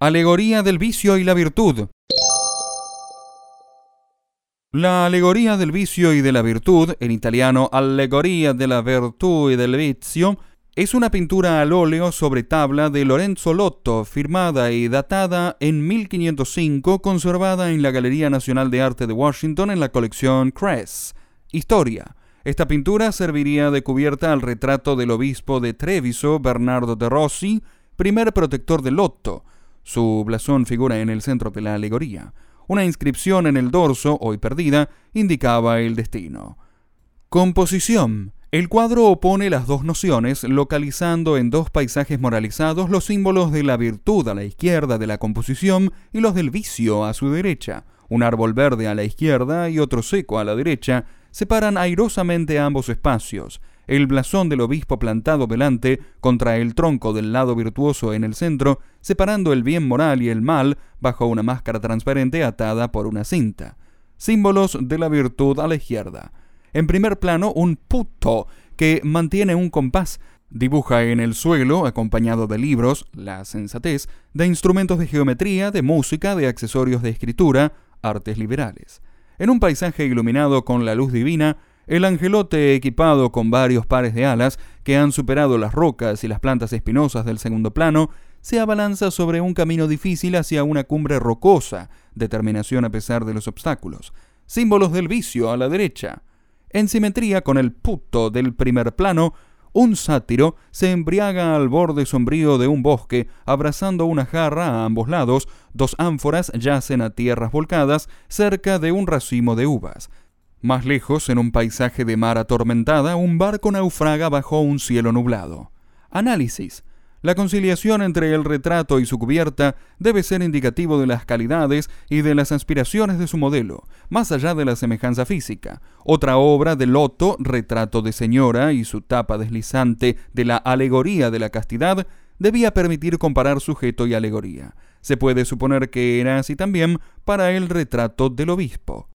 Alegoría del vicio y la virtud. La alegoría del vicio y de la virtud, en italiano Allegoria della virtù e del vizio, es una pintura al óleo sobre tabla de Lorenzo Lotto, firmada y datada en 1505, conservada en la Galería Nacional de Arte de Washington en la colección Cress. Historia. Esta pintura serviría de cubierta al retrato del obispo de Treviso, Bernardo de Rossi, primer protector de Lotto, su blasón figura en el centro de la alegoría. Una inscripción en el dorso, hoy perdida, indicaba el destino. Composición. El cuadro opone las dos nociones, localizando en dos paisajes moralizados los símbolos de la virtud a la izquierda de la composición y los del vicio a su derecha. Un árbol verde a la izquierda y otro seco a la derecha separan airosamente ambos espacios el blasón del obispo plantado delante contra el tronco del lado virtuoso en el centro, separando el bien moral y el mal bajo una máscara transparente atada por una cinta. Símbolos de la virtud a la izquierda. En primer plano, un puto que mantiene un compás, dibuja en el suelo, acompañado de libros, la sensatez, de instrumentos de geometría, de música, de accesorios de escritura, artes liberales. En un paisaje iluminado con la luz divina, el angelote equipado con varios pares de alas que han superado las rocas y las plantas espinosas del segundo plano, se abalanza sobre un camino difícil hacia una cumbre rocosa, determinación a pesar de los obstáculos, símbolos del vicio a la derecha. En simetría con el puto del primer plano, un sátiro se embriaga al borde sombrío de un bosque, abrazando una jarra a ambos lados, dos ánforas yacen a tierras volcadas cerca de un racimo de uvas. Más lejos, en un paisaje de mar atormentada, un barco naufraga bajo un cielo nublado. Análisis. La conciliación entre el retrato y su cubierta debe ser indicativo de las calidades y de las aspiraciones de su modelo, más allá de la semejanza física. Otra obra de Loto, Retrato de Señora, y su tapa deslizante de la Alegoría de la Castidad, debía permitir comparar sujeto y alegoría. Se puede suponer que era así también para el retrato del obispo.